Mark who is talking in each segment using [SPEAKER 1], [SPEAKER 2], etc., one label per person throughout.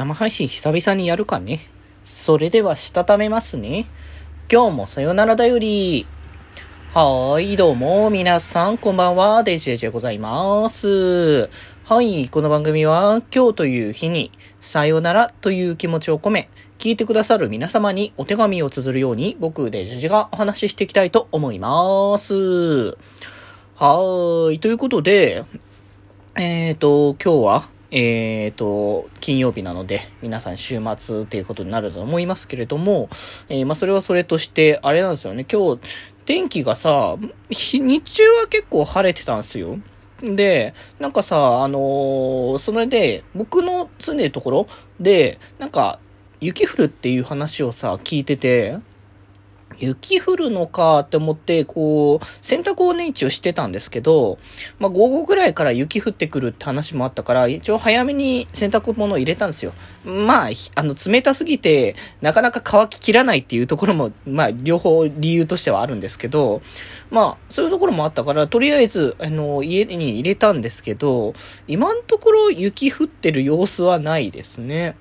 [SPEAKER 1] 生配信久々にやるかね。それでは、したためますね。今日もさよならだより。はーい、どうも、皆さん、こんばんは、デジェジでございます。はい、この番組は、今日という日に、さよならという気持ちを込め、聞いてくださる皆様にお手紙を綴るように、僕、デジェジがお話ししていきたいと思います。はーい、ということで、えっ、ー、と、今日は、えっ、ー、と、金曜日なので、皆さん週末っていうことになると思いますけれども、えー、まあ、それはそれとして、あれなんですよね、今日、天気がさ、日中は結構晴れてたんですよ。で、なんかさ、あのー、それで、僕の住んでるところで、なんか、雪降るっていう話をさ、聞いてて、雪降るのかって思って、こう、洗濯をね、一応してたんですけど、まあ、午後ぐらいから雪降ってくるって話もあったから、一応早めに洗濯物を入れたんですよ。まあ、あの、冷たすぎて、なかなか乾ききらないっていうところも、まあ、両方理由としてはあるんですけど、まあ、そういうところもあったから、とりあえず、あの、家に入れたんですけど、今のところ雪降ってる様子はないですね。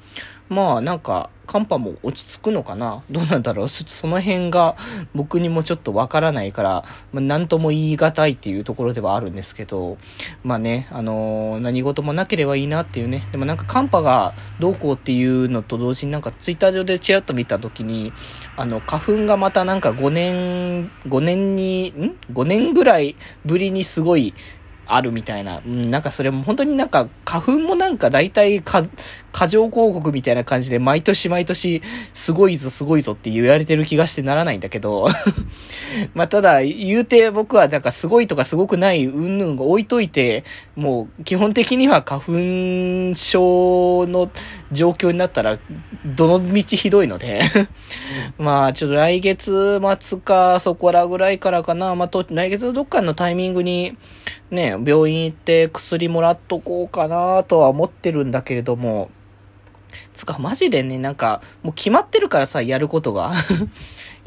[SPEAKER 1] まあ、なんか、寒波も落ち着くのかな？どうなんだろう？その辺が僕にもちょっとわからないから、まあ、何とも言い難いっていうところではあるんですけど、まあね、あのー、何事もなければいいなっていうね。でもなんか寒波がどうこうっていうのと同時になんかツイッター上でチラッと見た時に、あの、花粉がまたなんか5年、5年に、ん ?5 年ぐらいぶりにすごいあるみたいな。うん、なんかそれも本当になんか花粉もなんか大体か、過剰広告みたいな感じで毎年毎年すごいぞすごいぞって言われてる気がしてならないんだけど。まあただ言うて僕はなんかすごいとかすごくないうんぬんが置いといて、もう基本的には花粉症の状況になったらどの道ひどいので。まあちょっと来月末かそこらぐらいからかな。まあと来月のどっかのタイミングにね、病院行って薬もらっとこうかな。とは思ってるんだけれども、つか、マジでね、なんか、もう決まってるからさ、やることが。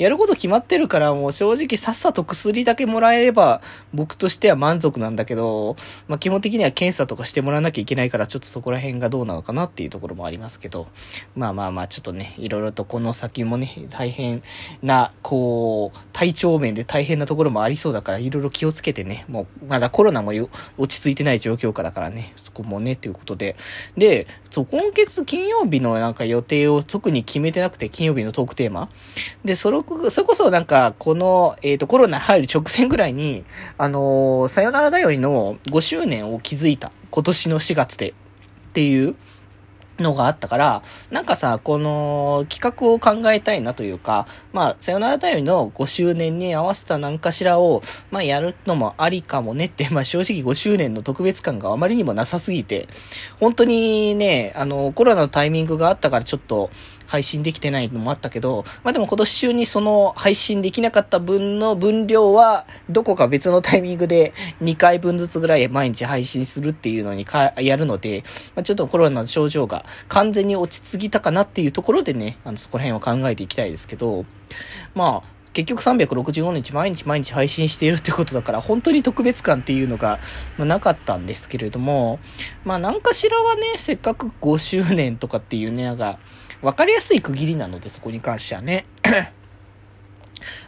[SPEAKER 1] やること決まってるから、もう正直さっさと薬だけもらえれば、僕としては満足なんだけど、まあ基本的には検査とかしてもらわなきゃいけないから、ちょっとそこら辺がどうなのかなっていうところもありますけど、まあまあまあ、ちょっとね、いろいろとこの先もね、大変な、こう、体調面で大変なところもありそうだから、いろいろ気をつけてね、もう、まだコロナも落ち着いてない状況下だからね、そこもね、ということで。で、そう、今月金曜日のなんか予定を特に決めてなくて、金曜日のトークテーマ。で、そ僕それこそなんか、この、えっ、ー、と、コロナ入る直前ぐらいに、あのー、さよならだよりの5周年を築いた。今年の4月で。っていうのがあったから、なんかさ、この企画を考えたいなというか、まあ、さよならだよりの5周年に合わせた何かしらを、まあ、やるのもありかもねって、まあ、正直5周年の特別感があまりにもなさすぎて、本当にね、あの、コロナのタイミングがあったからちょっと、配信できてないのもあったけど、まあでも今年中にその配信できなかった分の分量は、どこか別のタイミングで2回分ずつぐらい毎日配信するっていうのにか、やるので、まあちょっとコロナの症状が完全に落ち着いたかなっていうところでね、あの、そこら辺を考えていきたいですけど、まあ、結局365日毎日毎日配信しているってことだから、本当に特別感っていうのが、ま、なかったんですけれども、まあ何かしらはね、せっかく5周年とかっていうね、なんか、わかりやすい区切りなので、そこに関してはね。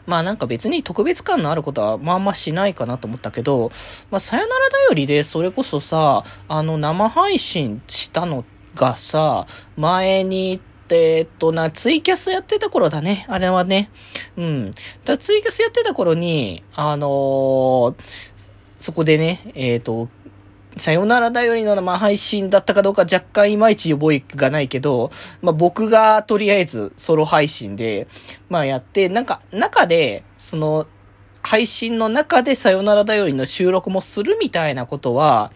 [SPEAKER 1] まあなんか別に特別感のあることはまあまあしないかなと思ったけど、まあさよならだよりでそれこそさ、あの生配信したのってがさ、前にえっとな、ツイキャスやってた頃だね。あれはね。うん。だツイキャスやってた頃に、あのー、そこでね、えっ、ー、と、さよならだよりの生配信だったかどうか若干いまいち覚えがないけど、まあ僕がとりあえずソロ配信で、まあやって、なんか中で、その、配信の中でさよならだよりの収録もするみたいなことは、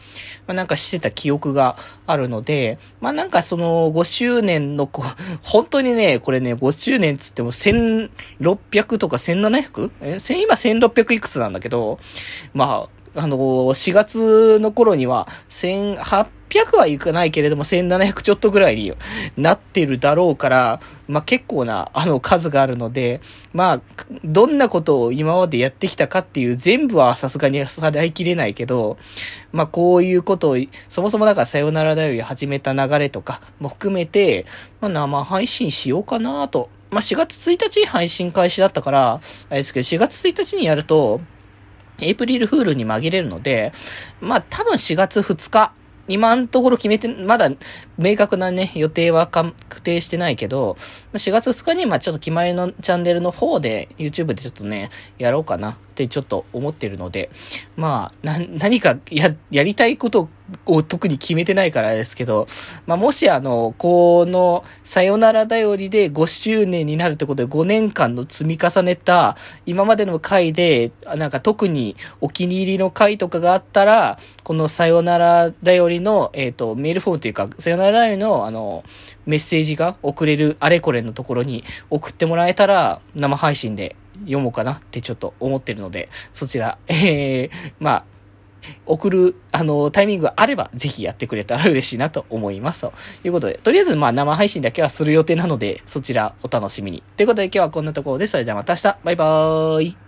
[SPEAKER 1] まあ、なんかしてた記憶があるので、まあなんかその5周年のこ、本当にね、これね、5周年つっても1600とか 1700? え？今1600いくつなんだけど、まあ、あの、4月の頃には、1800はいかないけれども、1700ちょっとぐらいになってるだろうから、まあ、結構な、あの、数があるので、まあ、どんなことを今までやってきたかっていう全部はさすがにさらいきれないけど、まあ、こういうことを、そもそもだからさよならだより始めた流れとかも含めて、まあ、生配信しようかなと。まあ、4月1日配信開始だったから、あれですけど、4月1日にやると、エイプリルフールに紛れるので、まあ多分4月2日。今のところ決めて、まだ明確なね、予定は確定してないけど、4月2日に、まあちょっと決まりのチャンネルの方で、YouTube でちょっとね、やろうかなってちょっと思ってるので、まあ、な、何かや、やりたいことを特に決めてないからですけど、まあもしあの、この、さよならだよりで5周年になるってことで5年間の積み重ねた、今までの回で、なんか特にお気に入りの回とかがあったら、このさよならだよりの、えっ、ー、と、メールフォームというか、さよならの、あの、メッセージが送れるあれこれのところに送ってもらえたら、生配信で読もうかなってちょっと思ってるので、そちら、えー、まあ、送る、あの、タイミングがあれば、ぜひやってくれたら嬉しいなと思います。ということで、とりあえず、まあ、生配信だけはする予定なので、そちらお楽しみに。ということで、今日はこんなところで、それではまた明日、バイバーイ。